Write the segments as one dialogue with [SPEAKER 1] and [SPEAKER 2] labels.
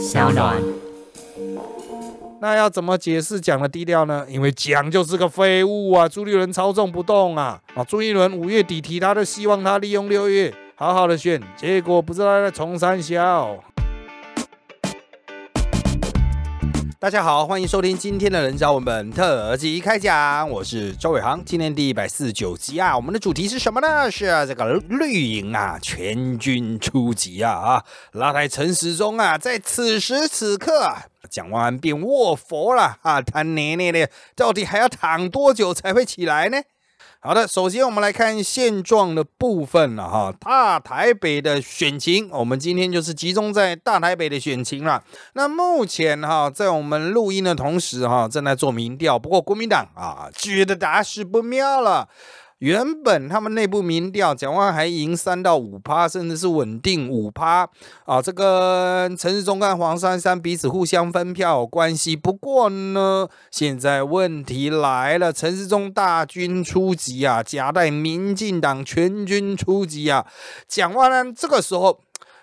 [SPEAKER 1] 小暖。
[SPEAKER 2] 那要怎么解释蒋的低调呢？因为蒋就是个废物啊，朱立伦操纵不动啊！啊，朱立伦五月底提他的，希望他利用六月好好的选，结果不知道他在冲三笑。大家好，欢迎收听今天的人造文本特辑开讲，我是周伟航。今天第一百四十九集啊，我们的主题是什么呢？是这个绿营啊，全军出击啊啊！拉台陈时中啊，在此时此刻啊，蒋万安变卧佛了啊，他奶奶的，到底还要躺多久才会起来呢？好的，首先我们来看现状的部分了哈。大台北的选情，我们今天就是集中在大台北的选情了。那目前哈，在我们录音的同时哈，正在做民调。不过国民党啊，觉得大事不妙了。原本他们内部民调，蒋万还赢三到五趴，甚至是稳定五趴啊。这个陈世忠跟黄珊珊彼此互相分票关系。不过呢，现在问题来了，陈世忠大军出击啊，夹带民进党全军出击啊。蒋万安这个时候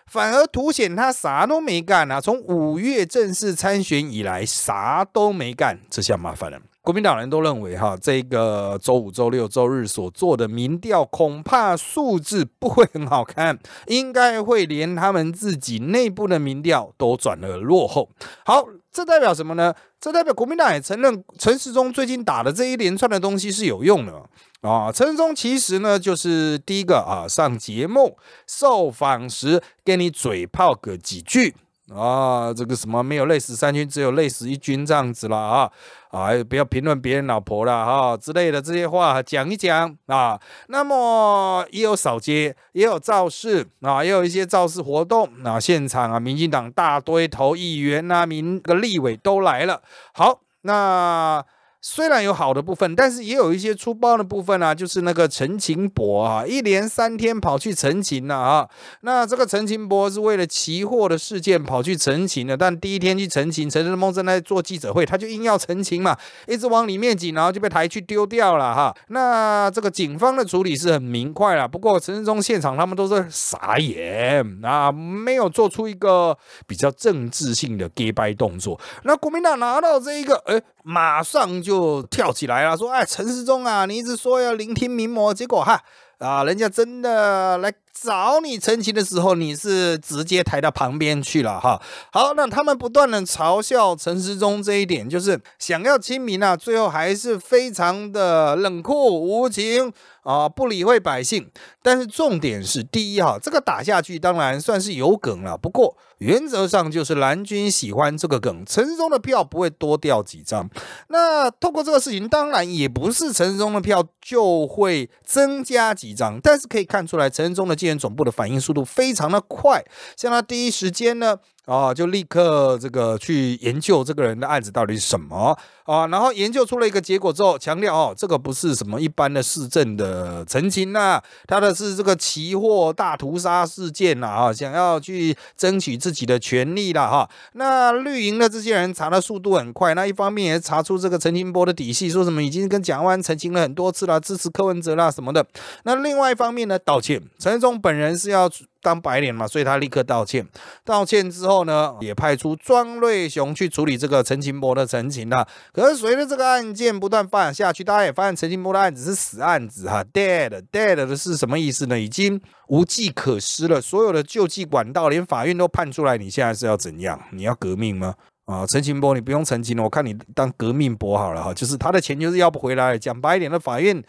[SPEAKER 2] 反而凸显他啥都没干啊，从五月正式参选以来啥都没干，这下麻烦了。国民党人都认为，哈，这个周五、周六、周日所做的民调，恐怕数字不会很好看，应该会连他们自己内部的民调都转而落后。好，这代表什么呢？这代表国民党也承认陈时中最近打的这一连串的东西是有用的啊。陈时中其实呢，就是第一个啊，上节目受访时给你嘴炮个几句。啊，这个什么没有累死三军，只有累死一军这样子了啊！啊，不要评论别人老婆了哈之类的这些话讲一讲啊。那么也有扫街，也有造势啊，也有一些造势活动啊。现场啊，民进党大堆头议员啊，民个立委都来了。好，那。虽然有好的部分，但是也有一些粗暴的部分啊，就是那个陈情博啊，一连三天跑去陈情了啊。那这个陈情博是为了期货的事件跑去陈情的，但第一天去陈情，陈世峰正在做记者会，他就硬要澄清嘛，一直往里面挤，然后就被抬去丢掉了哈。那这个警方的处理是很明快了，不过陈世忠现场他们都是傻眼啊，没有做出一个比较政治性的 g 拜动作。那国民党拿到这一个，哎。马上就就跳起来了，说：“哎，陈世忠啊，你一直说要聆听名模，结果哈啊，人家真的来找你澄清的时候，你是直接抬到旁边去了哈。好，那他们不断的嘲笑陈世忠这一点，就是想要亲民啊，最后还是非常的冷酷无情。”啊，不理会百姓，但是重点是第一哈，这个打下去当然算是有梗了。不过原则上就是蓝军喜欢这个梗，陈世忠的票不会多掉几张。那透过这个事情，当然也不是陈世忠的票就会增加几张，但是可以看出来陈世忠的竞选总部的反应速度非常的快，像他第一时间呢。啊，就立刻这个去研究这个人的案子到底是什么啊，然后研究出了一个结果之后，强调哦，这个不是什么一般的市政的澄清呐，他的是这个期货大屠杀事件呐啊，想要去争取自己的权利了哈。那绿营的这些人查的速度很快，那一方面也查出这个陈清波的底细，说什么已经跟蒋万澄清了很多次了，支持柯文哲啦什么的。那另外一方面呢，道歉，陈忠本人是要。当白脸嘛，所以他立刻道歉。道歉之后呢，也派出庄瑞雄去处理这个陈清波的陈情了。可是随着这个案件不断发展下去，大家也发现陈清波的案子是死案子哈，dead dead 的是什么意思呢？已经无计可施了，所有的救济管道连法院都判出来，你现在是要怎样？你要革命吗？啊，陈清波，你不用澄清了，我看你当革命博好了哈，就是他的钱就是要不回来。讲白一点的，法院。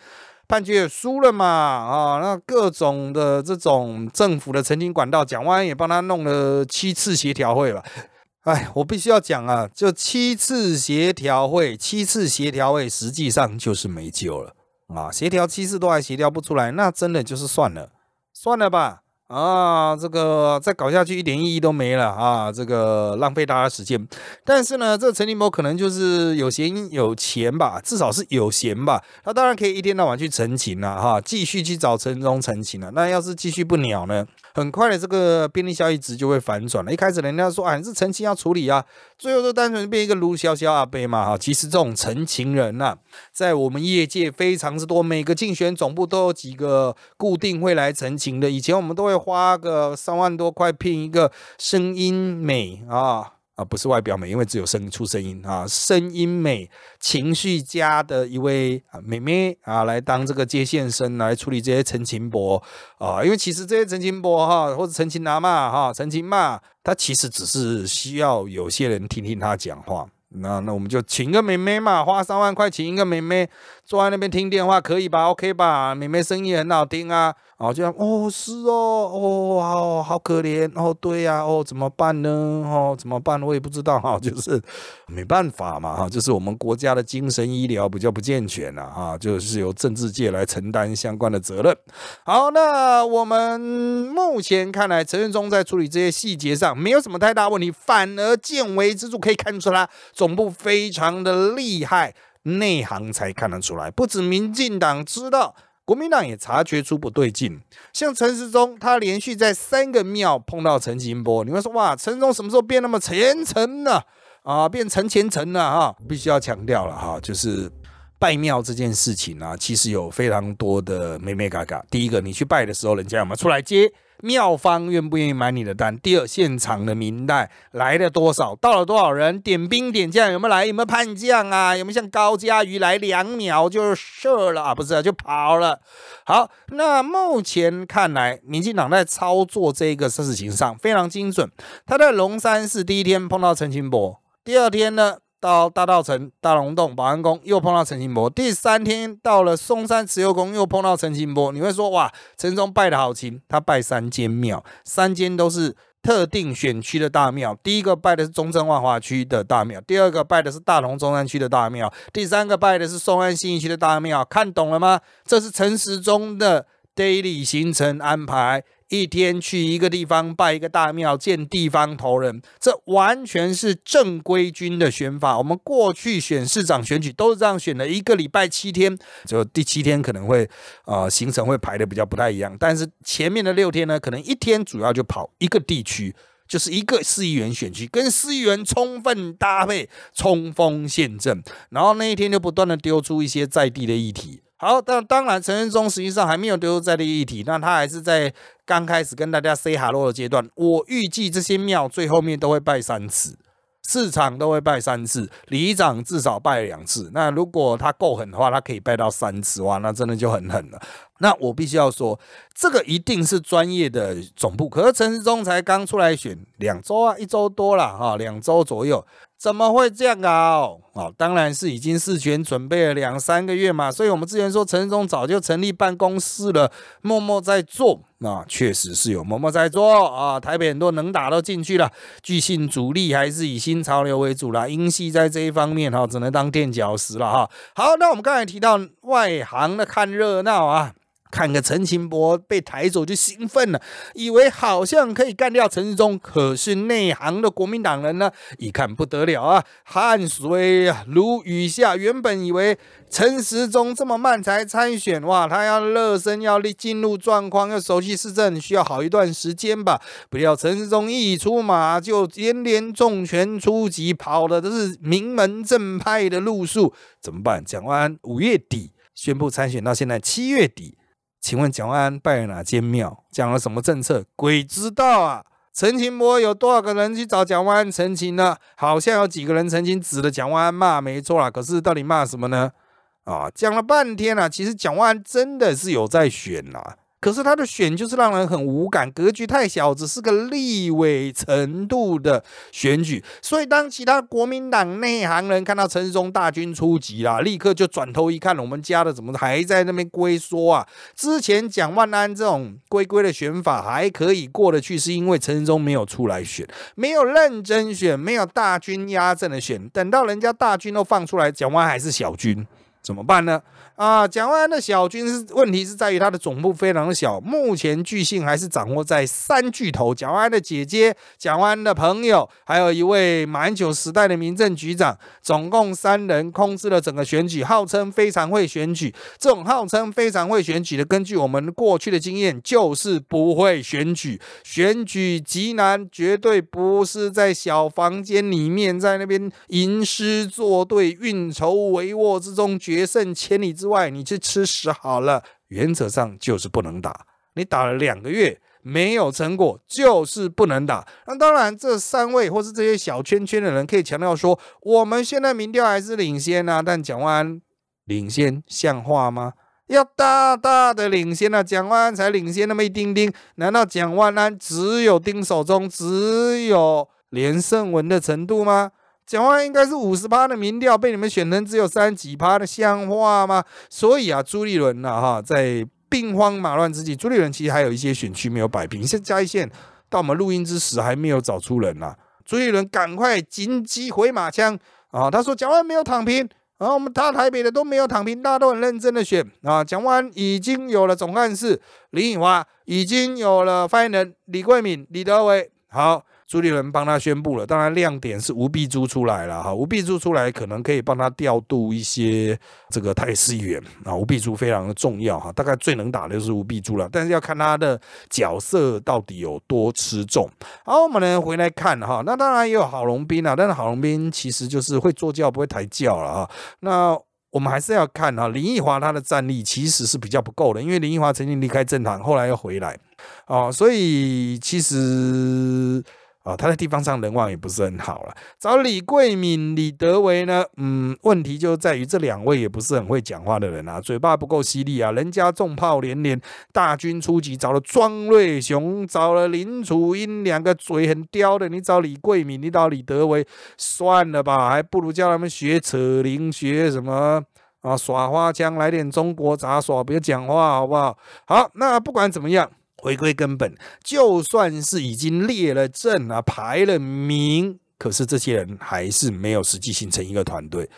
[SPEAKER 2] 判决也输了嘛啊，那各种的这种政府的澄清管道，蒋万安也帮他弄了七次协调会吧。哎，我必须要讲啊，就七次协调会，七次协调会实际上就是没救了啊！协调七次都还协调不出来，那真的就是算了，算了吧。啊，这个再搞下去一点意义都没了啊！这个浪费大家时间。但是呢，这陈立波可能就是有闲有钱吧，至少是有闲吧。他当然可以一天到晚去澄清了哈，继续去找陈忠澄清了。那要是继续不鸟呢？很快的，这个便利效益值就会反转了。一开始人家说啊，是澄清要处理啊，最后就单纯变一个卢潇潇阿贝嘛哈。其实这种澄清人呐，在我们业界非常之多，每个竞选总部都有几个固定会来澄清的。以前我们都会。花个三万多块聘一个声音美啊啊，不是外表美，因为只有声出声音啊，声音美、情绪佳的一位啊妹妹啊，来当这个接线生来处理这些陈情博啊，因为其实这些陈情博哈，或者陈情拿嘛哈，陈情嘛，他其实只是需要有些人听听他讲话。那那我们就请个妹妹嘛，花三万块请一个妹妹坐在那边听电话，可以吧？OK 吧？妹妹声音很好听啊。哦，就哦，是哦，哦，好好可怜哦，对呀，哦，怎么办呢？哦，怎么办？我也不知道哈，就是没办法嘛哈，就是我们国家的精神医疗比较不健全了哈，就是由政治界来承担相关的责任。好，那我们目前看来，陈振忠在处理这些细节上没有什么太大问题，反而见微知著，可以看出来总部非常的厉害，内行才看得出来，不止民进党知道。国民党也察觉出不对劲，像陈时中，他连续在三个庙碰到陈金波，你会说哇，陈中什么时候变那么虔诚了啊？变成虔诚了哈？必须要强调了哈，就是拜庙这件事情啊，其实有非常多的美美嘎嘎。第一个，你去拜的时候，人家有没有出来接？庙方愿不愿意买你的单？第二，现场的明代来了多少？到了多少人？点兵点将有没有来？有没有叛将啊？有没有像高嘉瑜来两秒就射了啊？不是啊，就跑了。好，那目前看来，民进党在操作这个事情上非常精准。他在龙山寺第一天碰到陈清波，第二天呢？到大道城、大龙洞、保安宫，又碰到陈清波。第三天到了嵩山慈幼宫，又碰到陈清波。你会说哇，陈忠拜的好勤，他拜三间庙，三间都是特定选区的大庙。第一个拜的是中正万华区的大庙，第二个拜的是大同中山区的大庙，第三个拜的是松安新义区的大庙。看懂了吗？这是陈时中的 daily 行程安排。一天去一个地方拜一个大庙，见地方头人，这完全是正规军的选法。我们过去选市长选举都是这样选的，一个礼拜七天，就第七天可能会啊行程会排的比较不太一样，但是前面的六天呢，可能一天主要就跑一个地区，就是一个市议员选区，跟市议员充分搭配，冲锋陷阵，然后那一天就不断的丢出一些在地的议题。好，但当然陈仁忠实际上还没有丢在地议题，那他还是在。刚开始跟大家 say hello 的阶段，我预计这些庙最后面都会拜三次，市场都会拜三次，里长至少拜两次。那如果他够狠的话，他可以拜到三次，哇，那真的就很狠了。那我必须要说，这个一定是专业的总部。可是陈世忠才刚出来选两周啊，一周多了哈，两周左右。怎么会这样搞？哦，当然是已经事前准备了两三个月嘛。所以我们之前说陈忠早就成立办公室了，默默在做。那确实是有默默在做啊。台北很多能打都进去了，巨信主力还是以新潮流为主啦。英系在这一方面哈，只能当垫脚石了哈。好，那我们刚才提到外行的看热闹啊。看个陈清波被抬走就兴奋了，以为好像可以干掉陈世忠，可是内行的国民党人呢，一看不得了啊，汗水啊如雨下。原本以为陈时中这么慢才参选，哇，他要热身，要进入状况，要熟悉市政，需要好一段时间吧。不料陈时中一出马就连连重拳出击，跑的都是名门正派的路数，怎么办？蒋万安五月底宣布参选，到现在七月底。请问蒋万安拜了哪间庙？讲了什么政策？鬼知道啊！陈情波有多少个人去找蒋万安陈情呢？好像有几个人曾经指着蒋万安骂，没错啦。可是到底骂什么呢？啊，讲了半天了，其实蒋万安真的是有在选啦。可是他的选就是让人很无感，格局太小，只是个立委程度的选举。所以当其他国民党内行人看到陈世忠大军出击啦，立刻就转头一看，我们家的怎么还在那边龟缩啊？之前蒋万安这种龟龟的选法还可以过得去，是因为陈世忠没有出来选，没有认真选，没有大军压阵的选。等到人家大军都放出来，蒋万还是小军，怎么办呢？啊，蒋万安的小军是问题是在于他的总部非常的小，目前巨信还是掌握在三巨头：蒋万安的姐姐、蒋万安的朋友，还有一位马英九时代的民政局长，总共三人控制了整个选举，号称非常会选举。这种号称非常会选举的，根据我们过去的经验，就是不会选举，选举极难，绝对不是在小房间里面在那边吟诗作对、运筹帷幄之中决胜千里之。外，你去吃屎好了，原则上就是不能打。你打了两个月，没有成果就是不能打。那当然，这三位或是这些小圈圈的人可以强调说，我们现在民调还是领先啊。但蒋万安领先像话吗？要大大的领先啊！蒋万安才领先那么一丁丁，难道蒋万安只有丁守中，只有连胜文的程度吗？蒋万应该是五十趴的民调，被你们选成只有三几趴的，像话吗？所以啊，朱立伦呐，哈，在兵荒马乱之际，朱立伦其实还有一些选区没有摆平。现在嘉义县到我们录音之时还没有找出人呐，朱立伦赶快紧急回马枪啊！他说蒋万没有躺平，然后我们他台北的都没有躺平，大家都很认真的选啊。蒋万已经有了总干事林颖华，已经有了发言人李桂敏、李德伟，好。朱立伦帮他宣布了，当然亮点是吴碧珠出来了哈，吴碧珠出来可能可以帮他调度一些这个台市议员啊，吴碧珠非常的重要哈，大概最能打的就是吴碧珠了，但是要看他的角色到底有多吃重。好，我们呢回来看哈，那当然也有郝龙斌啊，但是郝龙斌其实就是会坐轿不会抬轿了啊。那我们还是要看哈，林奕华他的战力其实是比较不够的，因为林奕华曾经离开政坛，后来又回来啊，所以其实。啊，他在地方上人望也不是很好了。找李桂敏、李德维呢？嗯，问题就在于这两位也不是很会讲话的人啊，嘴巴不够犀利啊。人家重炮连连，大军出击，找了庄瑞雄，找了林楚英，两个嘴很刁的。你找李桂敏，你找李德维，算了吧，还不如叫他们学扯铃，学什么啊？耍花枪，来点中国杂耍，别讲话好不好？好，那不管怎么样。回归根本，就算是已经列了阵啊，排了名，可是这些人还是没有实际形成一个团队。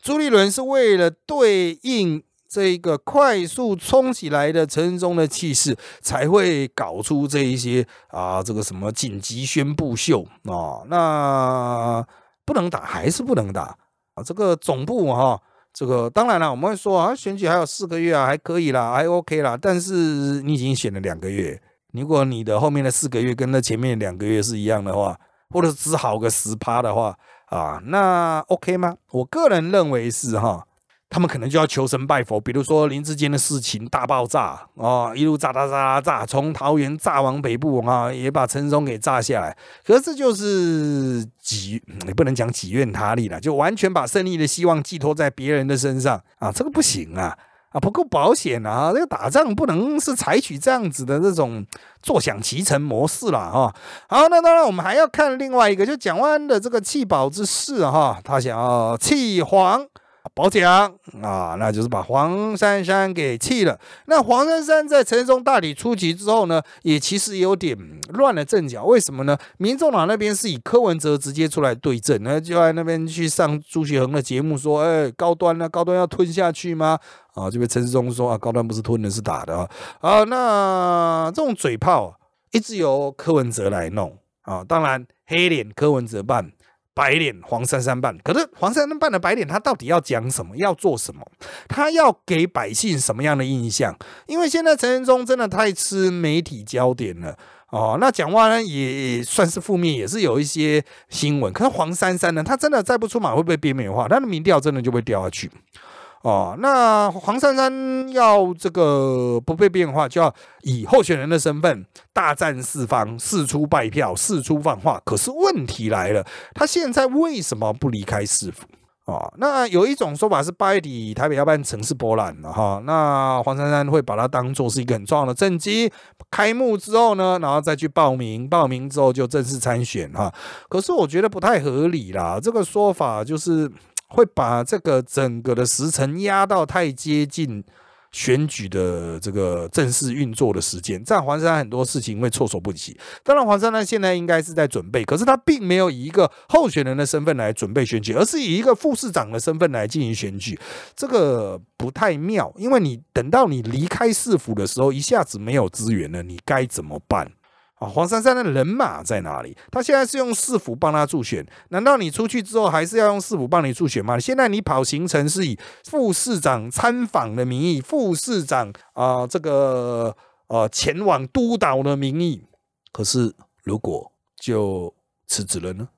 [SPEAKER 2] 朱立伦是为了对应这个快速冲起来的陈仁忠的气势，才会搞出这一些啊，这个什么紧急宣布秀啊，那不能打还是不能打啊？这个总部哈。这个当然了，我们会说啊，选举还有四个月啊，还可以啦，还 OK 啦。但是你已经选了两个月，如果你的后面的四个月跟那前面两个月是一样的话，或者只好个十趴的话啊，那 OK 吗？我个人认为是哈。他们可能就要求神拜佛，比如说林志坚的事情大爆炸啊，一路炸炸炸炸，从桃园炸往北部啊，也把陈松给炸下来。可是就是己，也不能讲己愿他利了，就完全把胜利的希望寄托在别人的身上啊，这个不行啊，啊不够保险啊，这个打仗不能是采取这样子的这种坐享其成模式了啊。好，那当然我们还要看另外一个，就蒋万安的这个弃保之事哈，他想要弃黄。保奖啊，那就是把黄珊珊给弃了。那黄珊珊在陈忠大体出局之后呢，也其实有点乱了阵脚。为什么呢？民众党那边是以柯文哲直接出来对阵，那就在那边去上朱学恒的节目说：“哎，高端呢？高端要吞下去吗？”啊，这边陈忠说：“啊，高端不是吞的，是打的啊。”好，那这种嘴炮一直由柯文哲来弄啊。当然，黑脸柯文哲办。白脸黄珊珊办，可是黄珊珊办的白脸，他到底要讲什么？要做什么？他要给百姓什么样的印象？因为现在陈仁忠真的太吃媒体焦点了哦。那讲话呢也算是负面，也是有一些新闻。可是黄珊珊呢，他真的再不出马会不会边缘化？他的民调真的就会掉下去。哦，那黄珊珊要这个不被变化，就要以候选人的身份大战四方，四出败票，四出放话。可是问题来了，他现在为什么不离开市府？哦，那有一种说法是八月底台北要办城市博览了哈，那黄珊珊会把它当做是一个很重要的政绩。开幕之后呢，然后再去报名，报名之后就正式参选哈。可是我觉得不太合理啦，这个说法就是。会把这个整个的时程压到太接近选举的这个正式运作的时间，这样黄珊很多事情会措手不及。当然，黄珊呢现在应该是在准备，可是他并没有以一个候选人的身份来准备选举，而是以一个副市长的身份来进行选举，这个不太妙。因为你等到你离开市府的时候，一下子没有资源了，你该怎么办？啊，黄珊珊的人马在哪里？他现在是用市府帮他助选，难道你出去之后还是要用市府帮你助选吗？现在你跑行程是以副市长参访的名义，副市长啊，这个呃前往督导的名义。可是如果就辞职了呢？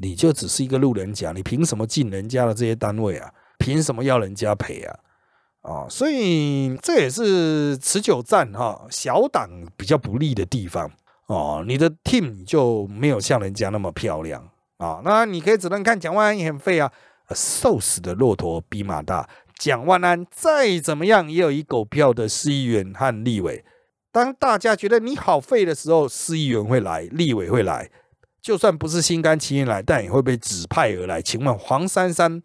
[SPEAKER 2] 你就只是一个路人甲，你凭什么进人家的这些单位啊？凭什么要人家赔啊？啊，所以这也是持久战哈小党比较不利的地方哦。你的 team 就没有像人家那么漂亮啊。那你可以只能看蒋万安也很废啊，瘦死的骆驼比马大。蒋万安再怎么样也有一狗票的市议员和立委。当大家觉得你好废的时候，市议员会来，立委会来，就算不是心甘情愿来，但也会被指派而来。请问黄珊珊？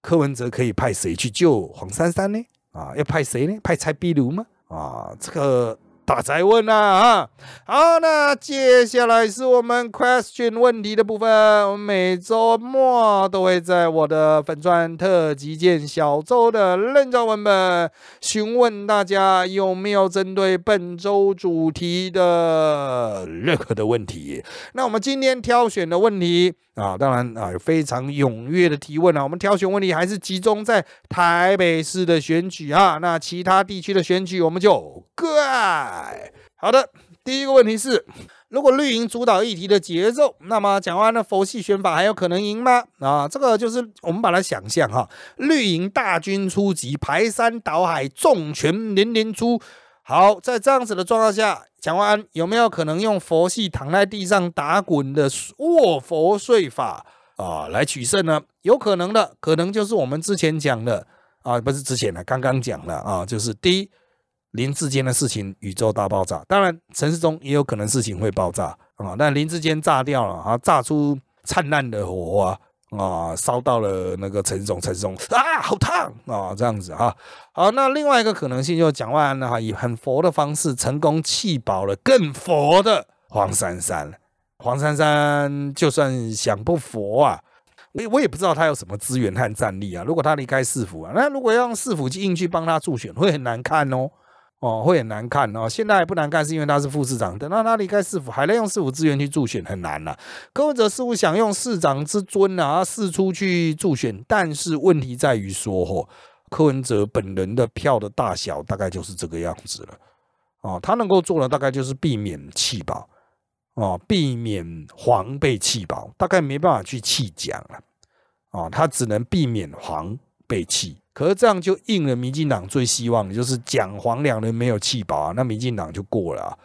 [SPEAKER 2] 柯文哲可以派谁去救黄珊珊呢？啊，要派谁呢？派蔡壁如吗？啊，这个。大宅问呐啊，好，那接下来是我们 question 问题的部分。我们每周末都会在我的粉钻特级见小周的认证文本询问大家有没有针对本周主题的任何的问题。那我们今天挑选的问题啊，当然啊，非常踊跃的提问啊。我们挑选问题还是集中在台北市的选举啊，那其他地区的选举我们就各。好的，第一个问题是，如果绿营主导议题的节奏，那么蒋万安的佛系选法还有可能赢吗？啊，这个就是我们把它想象哈，绿营大军出击，排山倒海，重拳连连出。好，在这样子的状况下，蒋万安有没有可能用佛系躺在地上打滚的卧佛睡法啊来取胜呢？有可能的，可能就是我们之前讲的啊，不是之前的，刚刚讲的啊，就是第一。林志坚的事情，宇宙大爆炸。当然，城市中也有可能事情会爆炸啊。但林志坚炸掉了啊，炸出灿烂的火花啊，烧到了那个陈市中，陈市中啊，好烫啊，这样子啊。好，那另外一个可能性就是蒋万安呢，哈，以很佛的方式成功气饱了更佛的黄珊珊。黄珊珊就算想不佛啊，我我也不知道他有什么资源和战力啊。如果他离开市府啊，那如果要用市府去硬去帮他助选，会很难看哦。哦，会很难看哦。现在不难看，是因为他是副市长。等到他离开市府，还能用市府资源去助选，很难了。柯文哲似乎想用市长之尊啊，四出去助选，但是问题在于说，哦，柯文哲本人的票的大小大概就是这个样子了。哦，他能够做的大概就是避免弃保，哦，避免黄被弃保，大概没办法去弃蒋了。哦，他只能避免黄被弃。可是这样就应了民进党最希望，就是蒋黄两人没有弃保啊，那民进党就过了啊。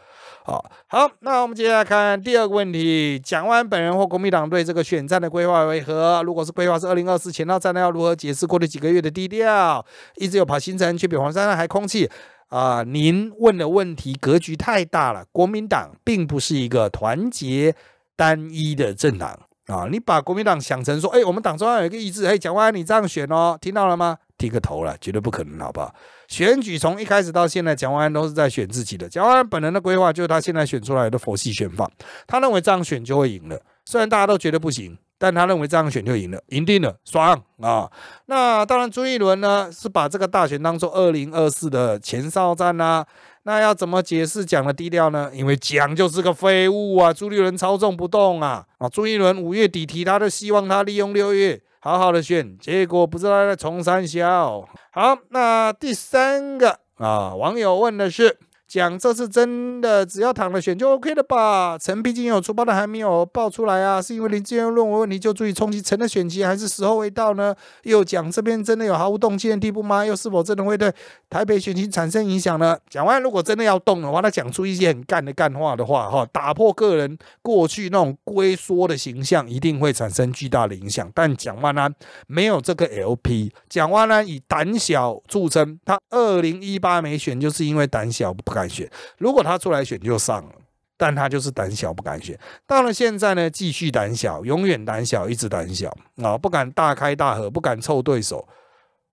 [SPEAKER 2] 好，好，那我们接下来看第二个问题：蒋万本人或国民党对这个选战的规划为何？如果是规划是二零二四前到战，那要如何解释过去几个月的低调？一直有跑新城，却比黄珊珊还空气啊？您问的问题格局太大了，国民党并不是一个团结单一的政党啊！你把国民党想成说，哎，我们党中央有一个意志，哎，蒋万安你这样选哦，听到了吗？剃个头了，绝对不可能，好不好？选举从一开始到现在，蒋万安都是在选自己的。蒋万安本人的规划就是他现在选出来的佛系选法，他认为这样选就会赢了。虽然大家都觉得不行，但他认为这样选就赢了，赢定了，爽啊！那当然，朱一伦呢是把这个大选当做二零二四的前哨战啊。那要怎么解释蒋的低调呢？因为蒋就是个废物啊，朱立伦操纵不动啊啊！朱一伦五月底提他的希望他利用六月。好好的选，结果不知道在重三笑。好，那第三个啊，网友问的是。讲这次真的只要躺着选就 OK 了吧？陈毕竟有出包的还没有爆出来啊，是因为林志源论文问题就足以冲击陈的选情，还是时候未到呢？又讲这边真的有毫无动静的地步吗？又是否真的会对台北选情产生影响呢？讲完如果真的要动的话，他讲出一些很干的干话的话，哈，打破个人过去那种龟缩的形象，一定会产生巨大的影响。但蒋万安没有这个 LP，蒋万安以胆小著称，他二零一八没选就是因为胆小不敢。敢选，如果他出来选就上了，但他就是胆小不敢选。到了现在呢，继续胆小，永远胆小，一直胆小啊，不敢大开大合，不敢凑对手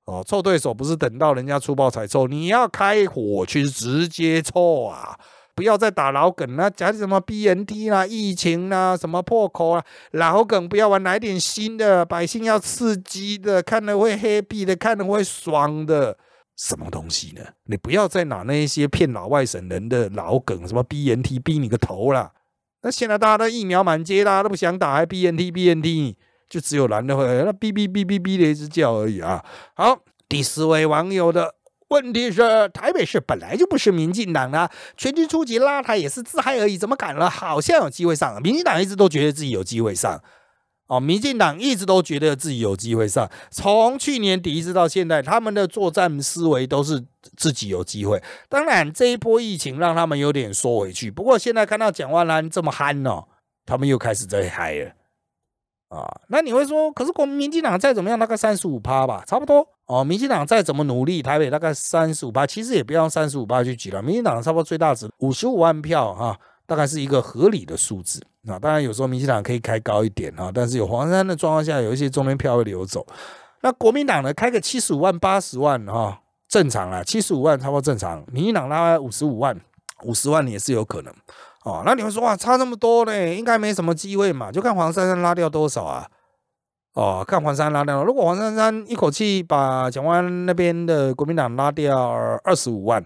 [SPEAKER 2] 哦。凑对手不是等到人家出爆才凑，你要开火去直接凑啊！不要再打老梗了，讲什么 BNT 啦、疫情啦、什么破口啊，老梗不要玩，来点新的，百姓要刺激的，看了会 happy 的，看了会爽的。什么东西呢？你不要再拿那些骗老外省人的老梗，什么 BNT 逼你个头啦！那现在大家都疫苗满街，大家都不想打，还 BNT BNT，就只有男的会那哔哔哔哔哔的一直叫而已啊！好，第四位网友的问题是：台北市本来就不是民进党啊，全军出击拉台也是自嗨而已，怎么敢了？好像有机会上，民进党一直都觉得自己有机会上。哦，民进党一直都觉得自己有机会上，从去年底一直到现在，他们的作战思维都是自己有机会。当然，这一波疫情让他们有点缩回去。不过现在看到蒋万安这么憨哦，他们又开始在嗨了啊。那你会说，可是国民进党再怎么样，大概三十五趴吧，差不多哦。民进党再怎么努力，台北大概三十五趴，其实也不要三十五趴去举了。民进党差不多最大值五十五万票哈。大概是一个合理的数字啊，当然有时候民进党可以开高一点啊，但是有黄山的状况下，有一些中间票会流走。那国民党呢，开个七十五万、八十万哈，正常啊，七十五万差不多正常。民进党拉五十五万、五十万也是有可能哦。那你们说哇，差那么多呢，应该没什么机会嘛？就看黄山山拉掉多少啊？哦，看黄山拉掉，如果黄山山一口气把蒋万那边的国民党拉掉二十五万，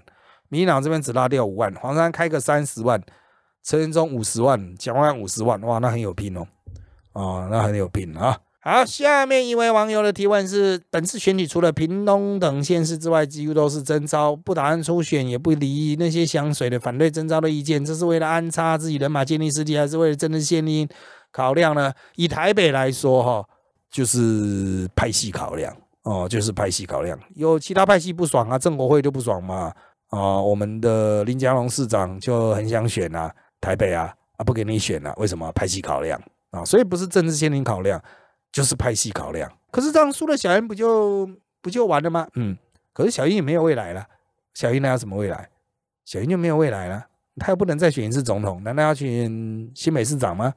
[SPEAKER 2] 民进党这边只拉掉五万，黄山开个三十万。陈仁忠五十万，蒋万五十万，哇，那很有拼哦，哦，那很有拼啊。好，下面一位网友的提问是：本次选举除了屏东等县市之外，几乎都是征召，不打算初选，也不理那些香水的反对征召的意见，这是为了安插自己人马建立实体，还是为了政治献因考量呢？以台北来说，哈，就是派系考量哦，就是派系考量，有其他派系不爽啊，郑国会就不爽嘛，啊，我们的林佳龙市长就很想选啊。台北啊啊不给你选了，为什么派系考量啊？所以不是政治先行考量，就是派系考量。可是这样输了，小英不就不就完了吗？嗯，可是小英也没有未来了。小英那有什么未来？小英就没有未来了，他又不能再选一次总统，难道要选新北市长吗？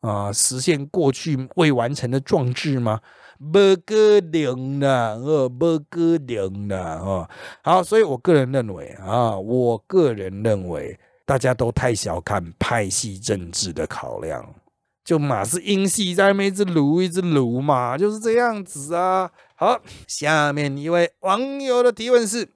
[SPEAKER 2] 啊，实现过去未完成的壮志吗？不可能的，哦，不可能的，哦。好，所以我个人认为啊，我个人认为。大家都太小看派系政治的考量，就马是英系在那边一直撸一直撸嘛，就是这样子啊。好，下面一位网友的提问是：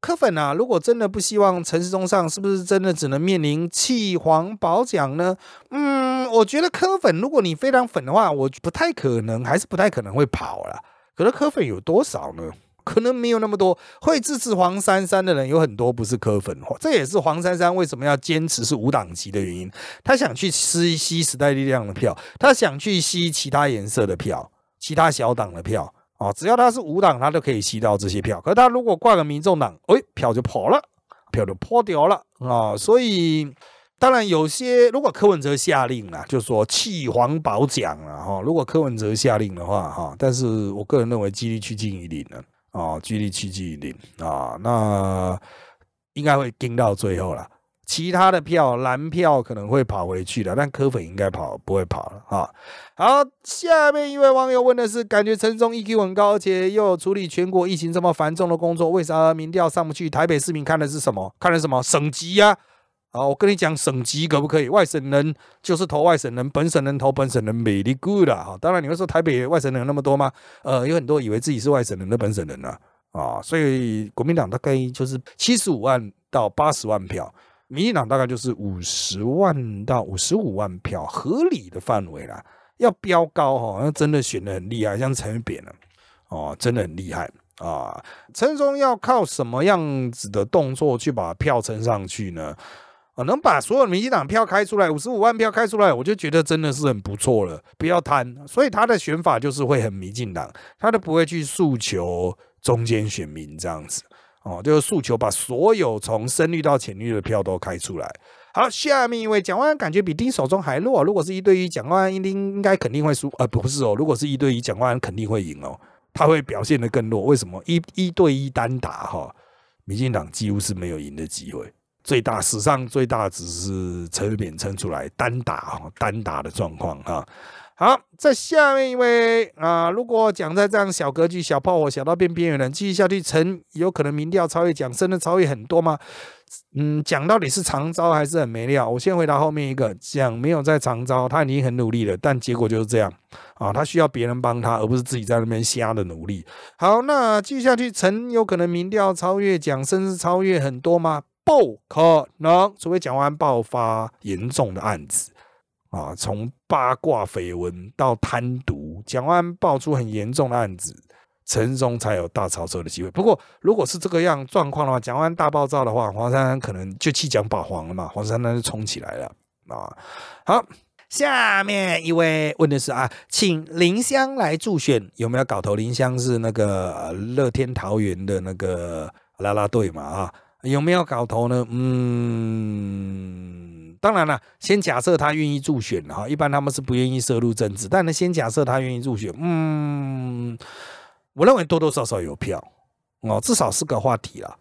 [SPEAKER 2] 柯粉啊，如果真的不希望陈世忠上，是不是真的只能面临弃黄保奖呢？嗯，我觉得柯粉，如果你非常粉的话，我不太可能，还是不太可能会跑了。可是柯粉有多少呢？可能没有那么多会支持黄珊珊的人，有很多不是科粉哦，这也是黄珊珊为什么要坚持是无党籍的原因。他想去吸吸时代力量的票，他想去吸其他颜色的票，其他小党的票啊，只要他是无党，他都可以吸到这些票。可他如果挂个民众党，哎，票就跑了，票就破掉了啊。所以当然有些，如果柯文哲下令了，就说弃黄保奖了哈。如果柯文哲下令的话哈，但是我个人认为几率趋近于零了。哦，距离七七零啊，那应该会盯到最后了。其他的票，蓝票可能会跑回去的，但科粉应该跑不会跑了啊。好，下面一位网友问的是：感觉陈忠 EQ 很高，而且又有处理全国疫情这么繁重的工作，为啥民调上不去？台北市民看的是什么？看的什么？省级呀？好，我跟你讲，省级可不可以？外省人就是投外省人，本省人投本省人美丽 good 啦。哈，当然你会说台北外省人那么多吗？呃，有很多以为自己是外省人的本省人呢。啊，所以国民党大概就是七十五万到八十万票，民进党大概就是五十万到五十五万票，合理的范围啦。要飙高哈，那真的选的很厉害，像陈扁了，哦，真的很厉害啊。陈松要靠什么样子的动作去把票撑上去呢？啊，能把所有民进党票开出来，五十五万票开出来，我就觉得真的是很不错了。不要贪，所以他的选法就是会很民进党，他都不会去诉求中间选民这样子哦，就是诉求把所有从深绿到浅绿的票都开出来。好，下面一位蒋万安感觉比丁守中还弱，如果是一对一，蒋万安一定应该肯定会输，呃，不是哦，如果是一对一，蒋万安肯定会赢哦，他会表现的更弱。为什么？一一对一单打哈，民进党几乎是没有赢的机会。最大史上最大只是陈扁撑出来单打哈单打的状况哈好在下面一位啊如果讲在这样小格局小炮火小到变边缘人继续下去陈有可能民调超越蒋真的超越很多吗？嗯讲到底是长招还是很没料？我先回答后面一个蒋没有在长招，他已经很努力了，但结果就是这样啊，他需要别人帮他，而不是自己在那边瞎的努力。好，那继续下去，陈有可能民调超越蒋，甚至超越很多吗？不可能，除非蒋万爆发严重的案子啊，从八卦绯闻到贪渎，蒋万爆出很严重的案子，陈松才有大超车的机会。不过，如果是这个样状况的话，蒋万大爆炸的话，黄珊珊可能就弃蒋保黄了嘛，黄珊珊就冲起来了啊。好。下面一位问的是啊，请林香来助选，有没有搞头？林香是那个乐天桃园的那个啦啦队嘛啊，有没有搞头呢？嗯，当然了，先假设他愿意助选哈，一般他们是不愿意涉入政治，但呢，先假设他愿意助选，嗯，我认为多多少少有票哦，至少是个话题了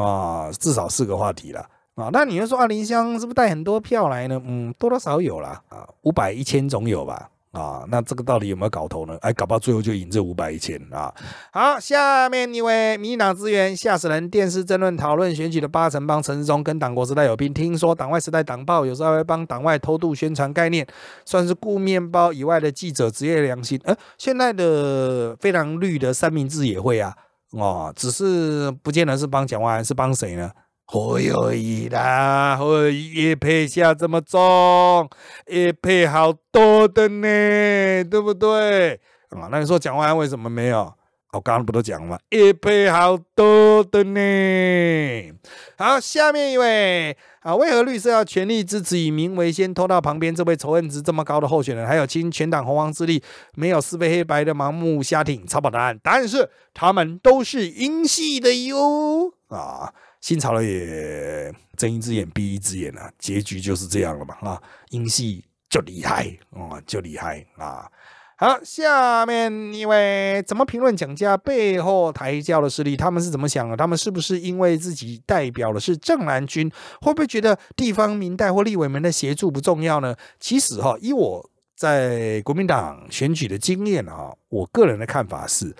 [SPEAKER 2] 啊，至少是个话题了。啊，那你又说啊，林香是不是带很多票来呢？嗯，多多少有啦，啊，五百一千总有吧？啊，那这个到底有没有搞头呢？哎，搞不好最后就赢这五百一千啊！好，下面一位迷党资源吓死人，电视争论讨论选举的八成帮陈世忠跟党国时代有兵，听说党外时代党报有时候会帮党外偷渡宣传概念，算是顾面包以外的记者职业良心。呃，现在的非常绿的三明治也会啊，哦，只是不见得是帮蒋万安，是帮谁呢？何有意啦？何叶配下这么重，叶配好多的呢，对不对？啊，那你说蒋万安为什么没有？我刚刚不都讲了吗？叶配好多的呢。好，下面一位啊，为何绿色要全力支持以民为先拖到旁边这位仇恨值这么高的候选人？还有倾全党洪荒之力，没有是非黑白的盲目瞎挺？超跑答案，答案是他们都是英系的哟啊。新潮了也睁一只眼闭一只眼啊，结局就是这样了嘛啊！英系就厉害啊，就厉害啊！好，下面一位怎么评论蒋家背后抬轿的势力？他们是怎么想的？他们是不是因为自己代表的是正蓝军，会不会觉得地方民代或立委们的协助不重要呢？其实哈，以我在国民党选举的经验啊，我个人的看法是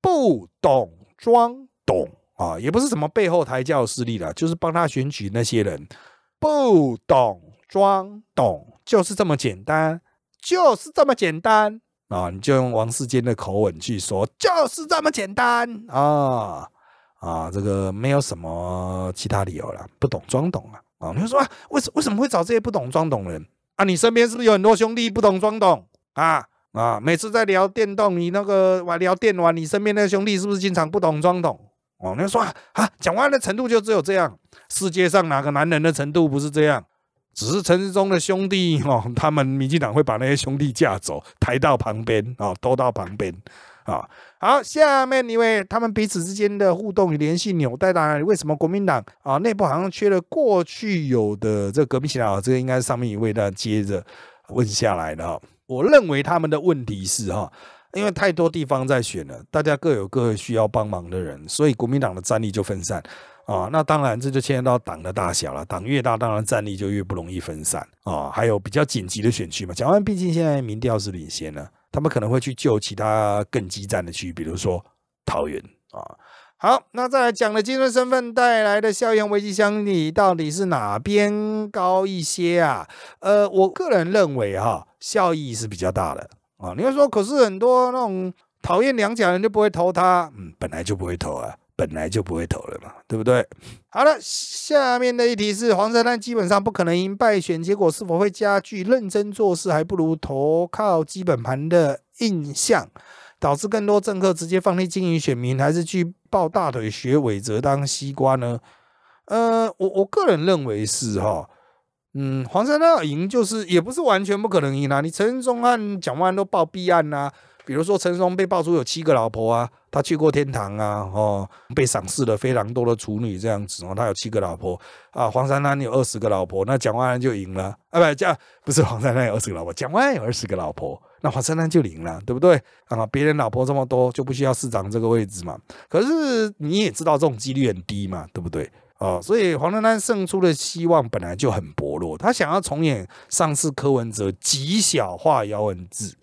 [SPEAKER 2] 不懂装懂。啊，也不是什么背后抬轿势力了，就是帮他选举那些人不懂装懂，就是这么简单，就是这么简单啊！你就用王世坚的口吻去说，就是这么简单啊啊！这个没有什么其他理由了，不懂装懂啊啊！你就说为什为什么会找这些不懂装懂的人啊？你身边是不是有很多兄弟不懂装懂啊啊？每次在聊电动，你那个玩聊电玩，你身边那个兄弟是不是经常不懂装懂？哦，你说啊，讲完的程度就只有这样，世界上哪个男人的程度不是这样？只是陈世忠的兄弟哦，他们民进党会把那些兄弟架走，抬到旁边啊，拖到旁边啊。好，下面一位，他们彼此之间的互动与联系纽带哪里？为什么国民党啊内部好像缺了过去有的这革命起来？这个应该上面一位，他接着问下来的哈。我认为他们的问题是哈。因为太多地方在选了，大家各有各需要帮忙的人，所以国民党的战力就分散啊。那当然这就牵涉到党的大小了，党越大，当然战力就越不容易分散啊。还有比较紧急的选区嘛，蒋万毕竟现在民调是领先了，他们可能会去救其他更激战的区域，比如说桃园啊。好，那再来讲的精神身份带来的效应危机相比，到底是哪边高一些啊？呃，我个人认为哈，效益是比较大的。啊，你会说，可是很多那种讨厌两蒋人就不会投他，嗯，本来就不会投啊，本来就不会投了嘛，对不对？好了，下面的一题是黄珊珊基本上不可能赢，败选结果是否会加剧认真做事还不如投靠基本盘的印象，导致更多政客直接放弃经营选民，还是去抱大腿学伟哲当西瓜呢？呃，我我个人认为是哈。嗯，黄珊珊赢就是也不是完全不可能赢啊。你陈忠和蒋万安都报弊案呐，比如说陈松被爆出有七个老婆啊，他去过天堂啊，哦，被赏识了非常多的处女这样子哦，他有七个老婆啊。黄珊珊有二十个老婆，那蒋万安就赢了啊，不叫不是黄珊珊有二十个老婆，蒋万安有二十个老婆，那黄珊珊就赢了，对不对啊？别人老婆这么多，就不需要市长这个位置嘛。可是你也知道这种几率很低嘛，对不对？哦，所以黄珊珊胜出的希望本来就很薄弱。他想要重演上次柯文哲极小化姚文智、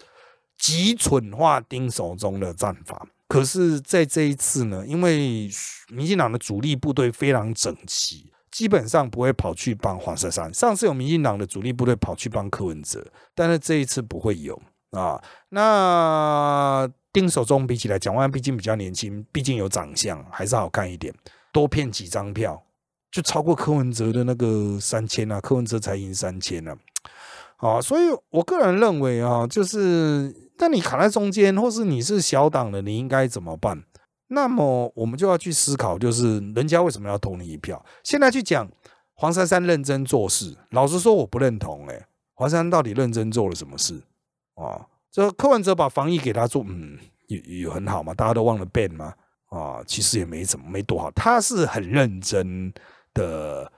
[SPEAKER 2] 极蠢化丁守中的战法，可是在这一次呢，因为民进党的主力部队非常整齐，基本上不会跑去帮黄珊珊。上次有民进党的主力部队跑去帮柯文哲，但是这一次不会有啊。那丁守中比起来，蒋万毕竟比较年轻，毕竟有长相，还是好看一点，多骗几张票。就超过柯文哲的那个三千啊，柯文哲才赢三千呢，啊，所以我个人认为啊，就是那你卡在中间，或是你是小党的，你应该怎么办？那么我们就要去思考，就是人家为什么要投你一票？现在去讲黄珊珊认真做事，老实说我不认同，诶，黄珊珊到底认真做了什么事啊？这柯文哲把防疫给他做，嗯，也也很好嘛，大家都忘了 ban 吗？啊，其实也没怎么，没多好。他是很认真的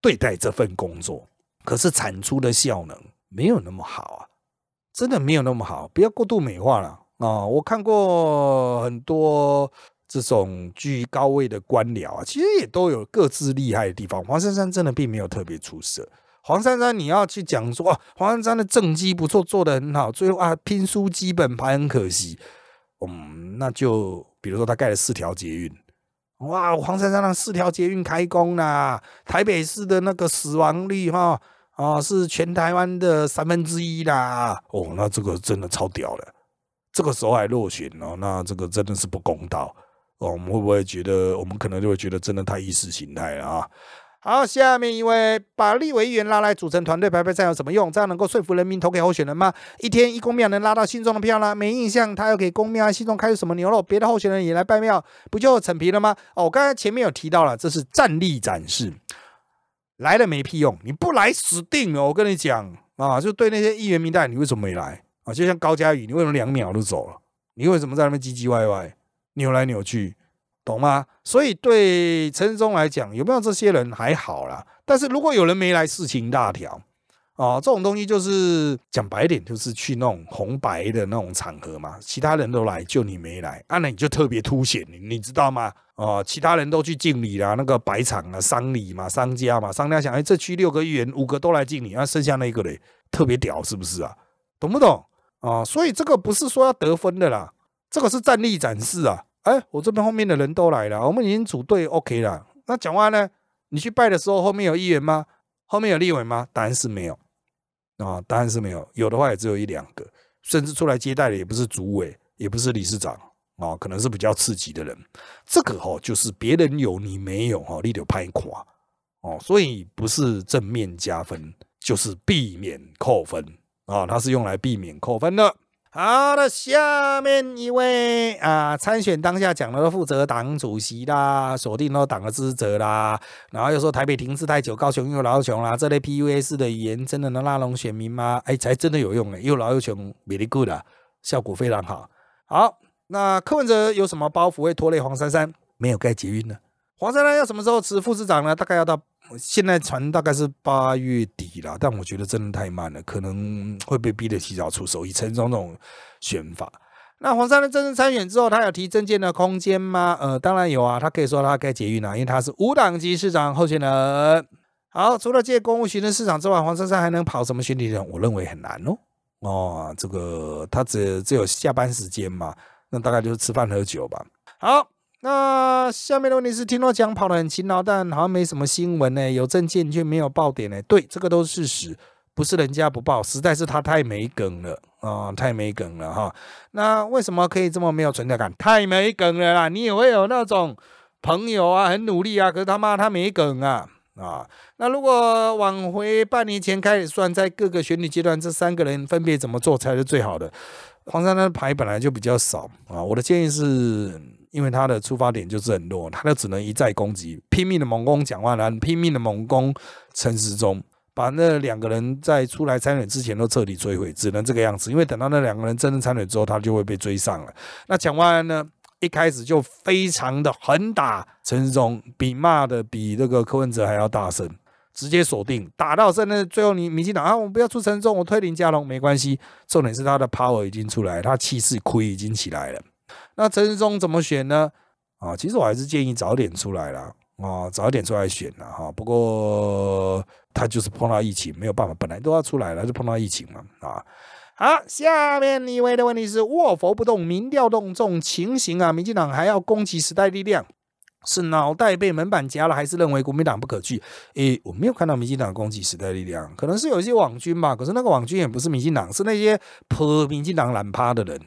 [SPEAKER 2] 对待这份工作，可是产出的效能没有那么好啊，真的没有那么好。不要过度美化了啊！我看过很多这种居高位的官僚啊，其实也都有各自厉害的地方。黄珊珊真的并没有特别出色。黄珊珊，你要去讲说啊，黄珊珊的政绩不错，做的很好，最后啊拼输基本盘很可惜。嗯，那就比如说他盖了四条捷运，哇，黄山上那四条捷运开工啦，台北市的那个死亡率哈啊是全台湾的三分之一啦，哦，那这个真的超屌了，这个时候还落选哦，那这个真的是不公道哦，我们会不会觉得，我们可能就会觉得真的太意识形态了啊？好，下面一位把立委议员拉来组成团队排排站有什么用？这样能够说服人民投给候选人吗？一天一公庙能拉到信众的票啦？没印象，他要给公庙啊、信众开什么牛肉？别的候选人也来拜庙，不就扯皮了吗？哦，我刚才前面有提到了，这是战力展示，来了没屁用，你不来死定了。我跟你讲啊，就对那些议员名单，你为什么没来啊？就像高嘉宇，你为什么两秒就走了？你为什么在那边唧唧歪歪、扭来扭去？懂吗？所以对陈世忠来讲，有没有这些人还好啦。但是如果有人没来，事情大条哦！这种东西就是讲白点，就是去那种红白的那种场合嘛。其他人都来，就你没来，啊，那你就特别凸显，你你知道吗？哦，其他人都去敬礼啦，那个白场啊，商礼嘛，商家嘛，商家想，哎，这区六个议员五个都来敬礼，那剩下那一个嘞，特别屌，是不是啊？懂不懂啊？所以这个不是说要得分的啦，这个是战力展示啊。哎，我这边后面的人都来了，我们已经组队 OK 了。那讲话呢？你去拜的时候，后面有议员吗？后面有立委吗？答案是没有啊，答案是没有。有的话也只有一两个，甚至出来接待的也不是主委，也不是理事长啊，可能是比较刺激的人。这个哈，就是别人有你没有哈，你就拍垮哦。所以不是正面加分，就是避免扣分啊，它是用来避免扣分的。好的，下面一位啊，参选当下讲了负责党主席啦，锁定了党的职责啦，然后又说台北停滞太久，高雄又老又穷啦，这类 PUA 式的语言真的能拉拢选民吗？哎，才真的有用哎，又老又穷，very good 啊，效果非常好。好，那柯文哲有什么包袱会拖累黄珊珊？没有盖捷运呢？黄珊珊要什么时候辞副市长呢？大概要到。现在传大概是八月底了，但我觉得真的太慢了，可能会被逼得提早出手。以陈忠那种选法，那黄珊珊真正参选之后，他有提证件的空间吗？呃，当然有啊，他可以说他该捷运啊，因为他是无党籍市长候选人。好，除了借公务行政市长之外，黄珊珊还能跑什么选举人？我认为很难哦。哦，这个他只只有下班时间嘛，那大概就是吃饭喝酒吧。好。那下面的问题是，听说讲跑得很勤劳，但好像没什么新闻呢，有证件却没有爆点呢。对，这个都是事实，不是人家不报，实在是他太没梗了啊，太没梗了哈。那为什么可以这么没有存在感？太没梗了啦！你也会有那种朋友啊，很努力啊，可是他妈他没梗啊啊。那如果往回半年前开始算，在各个选举阶段，这三个人分别怎么做才是最好的？黄珊珊的牌本来就比较少啊，我的建议是。因为他的出发点就是很弱，他就只能一再攻击，拼命的猛攻蒋万安，拼命的猛攻陈时中，把那两个人在出来参选之前都彻底摧毁，只能这个样子。因为等到那两个人真正参选之后，他就会被追上了。那蒋万安呢，一开始就非常的狠打陈时中，比骂的比那个柯文哲还要大声，直接锁定，打到真的最后你民进党啊，我们不要出陈时中，我推林佳龙没关系。重点是他的 power 已经出来，他气势亏已经起来了。那陈时中怎么选呢？啊，其实我还是建议早点出来了啊，早点出来选了哈。不过他就是碰到疫情，没有办法，本来都要出来了，就碰到疫情嘛啊。好，下面一位的问题是卧佛不动，民调动这种情形啊，民进党还要攻击时代力量，是脑袋被门板夹了，还是认为国民党不可惧？诶，我没有看到民进党攻击时代力量，可能是有一些网军吧，可是那个网军也不是民进党，是那些泼民进党懒趴的人。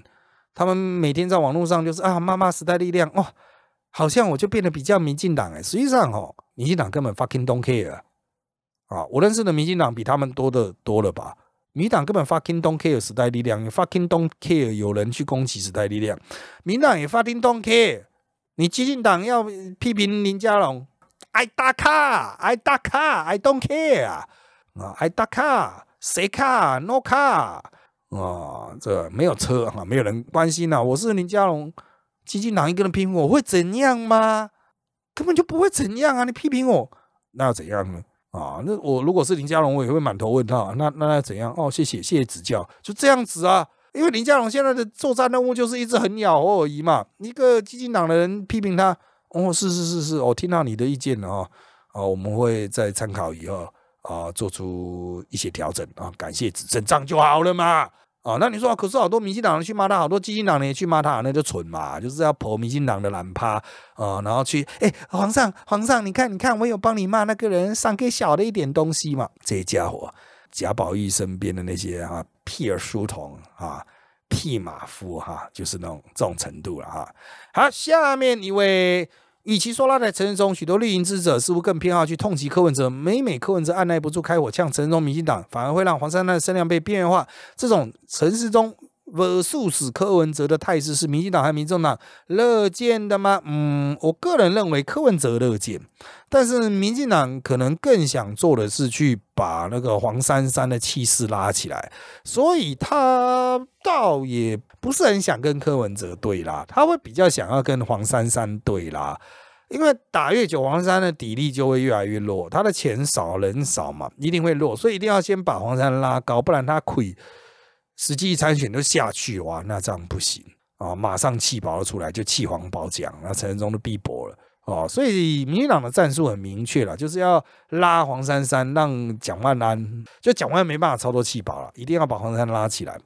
[SPEAKER 2] 他们每天在网络上就是啊，妈妈时代力量哦，好像我就变得比较民进党哎，实际上哦，民进党根本 fucking don't care 啊，我认识的民进党比他们多的多了吧？民党根本 fucking don't care 时代力量，fucking don't care 有人去攻击时代力量，民党也 fucking don't care，你激进党要批评林佳龙，I 打卡，I 打卡，I don't care 啊啊，I 打卡。谁卡？No car 啊，这没有车哈，没有人关心呐。我是林佳龙，基金党一个人批评我会怎样吗？根本就不会怎样啊！你批评我，那要怎样呢？啊，那我如果是林佳龙，我也会满头问号。那那要怎样？哦，谢谢谢谢指教，就这样子啊。因为林佳龙现在的作战任务就是一只很鸟而已嘛。一个基金党的人批评他，哦，是是是是，我听到你的意见了啊，啊，我们会在参考以后啊，做出一些调整啊，感谢指正，这样就好了嘛。啊，那你说，可是好多民进党人去骂他，好多基金党人也去骂他，那就蠢嘛，就是要泼民进党的懒趴啊，然后去，哎，皇上，皇上，你看，你看，我有帮你骂那个人，赏给小的一点东西嘛。这家伙，贾宝玉身边的那些啊，屁儿书童啊，屁马夫哈，就是那种这种程度了哈。好，下面一位。与其说拉在陈仁中，许多绿营支持者似乎更偏好去痛击柯文哲。每每柯文哲按耐不住开火呛陈仁中，民进党反而会让黄珊珊的声量被边缘化。这种陈世忠 vs 柯文哲的态势，是民进党和民众党乐见的吗？嗯，我个人认为柯文哲乐见，但是民进党可能更想做的是去把那个黄珊珊的气势拉起来，所以他倒也。不是很想跟柯文哲对啦，他会比较想要跟黄珊珊对啦，因为打越久，黄珊的底力就会越来越弱，他的钱少人少嘛，一定会弱，所以一定要先把黄珊拉高，不然他亏，实际参选都下去哇，那这样不行啊，马上弃保了出来，就弃黄保奖，那陈仁忠都必薄了。哦，所以民进党的战术很明确了，就是要拉黄珊珊，让蒋万安，就蒋万安没办法操作气保了，一定要把黄珊珊拉起来。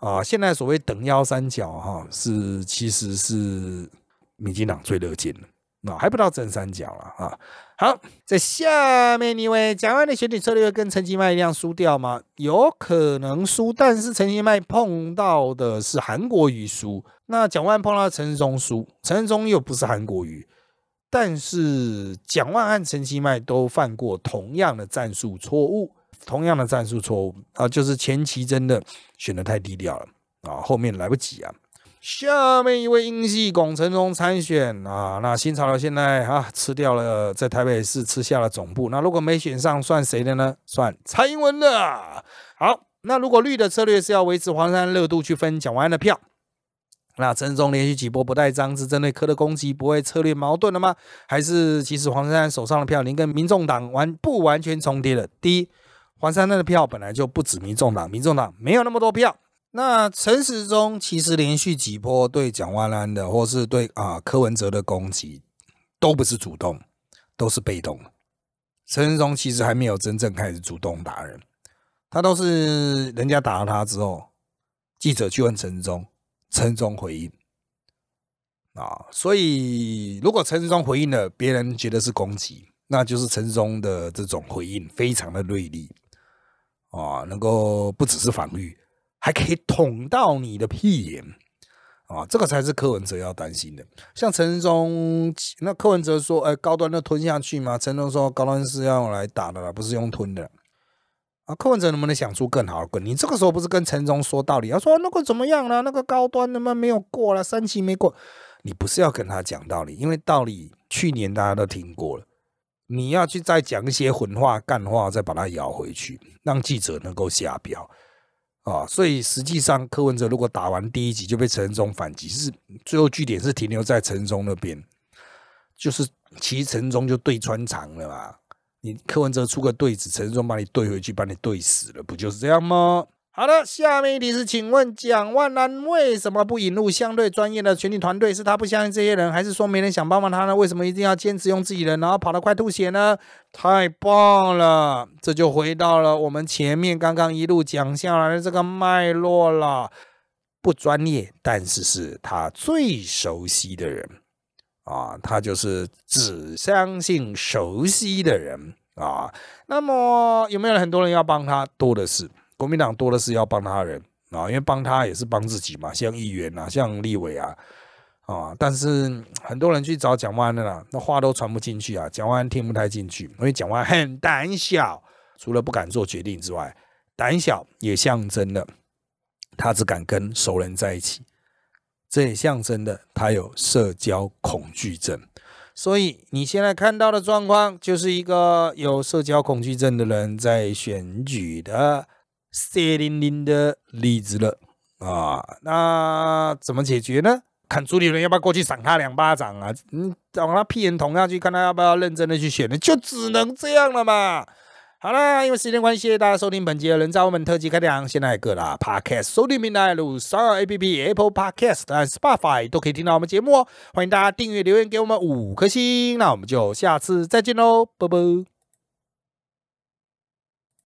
[SPEAKER 2] 啊，现在所谓等腰三角哈，是其实是民进党最乐见的，那还不到正三角了啊。好，在下面一位蒋万的选举策略跟陈其迈一样输掉吗？有可能输，但是陈其迈碰到的是韩国瑜输，那蒋万碰到陈世忠输，陈世忠又不是韩国瑜，但是蒋万安陈其迈都犯过同样的战术错误。同样的战术错误啊，就是前期真的选的太低调了啊，后面来不及啊。下面一位英系龚成忠参选啊，那新潮流现在啊吃掉了在台北市吃下了总部，那如果没选上，算谁的呢？算蔡英文的。好，那如果绿的策略是要维持黄山热度去分蒋万安的票，那陈忠连续几波不带脏是针对柯的攻击，不会策略矛盾了吗？还是其实黄山手上的票已经跟民众党完不完全重叠了？第一。黄珊珊的票本来就不止民众党，民众党没有那么多票。那陈时中其实连续几波对蒋万安的，或是对啊柯文哲的攻击，都不是主动，都是被动。陈时中其实还没有真正开始主动打人，他都是人家打了他之后，记者去问陈时中，陈时中回应啊。所以如果陈时中回应了，别人觉得是攻击，那就是陈时中的这种回应非常的锐利。啊，能够不只是防御，还可以捅到你的屁眼啊！这个才是柯文哲要担心的。像陈忠，那柯文哲说：“哎，高端的吞下去吗？”陈忠说：“高端是要来打的啦，不是用吞的。”啊，柯文哲能不能想出更好的梗？你这个时候不是跟陈忠说道理？他说：“那个怎么样了？那个高端他妈没有过了，三期没过。”你不是要跟他讲道理，因为道理去年大家都听过了。你要去再讲一些混话、干话，再把它咬回去，让记者能够下标啊！所以实际上，柯文哲如果打完第一集就被陈忠反击，是最后据点是停留在陈忠那边，就是其实陈忠就对穿肠了嘛。你柯文哲出个对子，陈世忠把你对回去，把你对死了，不就是这样吗？好的，下面一题是，请问蒋万安为什么不引入相对专业的全体团队？是他不相信这些人，还是说没人想帮帮他呢？为什么一定要坚持用自己人，然后跑得快吐血呢？太棒了，这就回到了我们前面刚刚一路讲下来的这个脉络了。不专业，但是是他最熟悉的人啊，他就是只相信熟悉的人啊。那么有没有很多人要帮他？多的是。国民党多的是要帮他人啊，因为帮他也是帮自己嘛，像议员啊，像立委啊，啊，但是很多人去找蒋万安的啦，那话都传不进去啊，蒋万安听不太进去，因为蒋万安很胆小，除了不敢做决定之外，胆小也象征了他只敢跟熟人在一起，这也象征的他有社交恐惧症，所以你现在看到的状况，就是一个有社交恐惧症的人在选举的。血淋淋的例子了啊。那怎么解决呢？看朱立伦要不要过去赏他两巴掌啊？嗯，找他屁眼捅下去，看他要不要认真的去选呢？就只能这样了嘛。好啦，因为时间关系，大家收听本期的人造澳门特辑开讲。现在各大 Podcast 收听平台如 s o A P P、Apple Podcast 和 Spotify 都可以听到我们节目哦。欢迎大家订阅、留言给我们五颗星。那我们就下次再见喽，拜拜。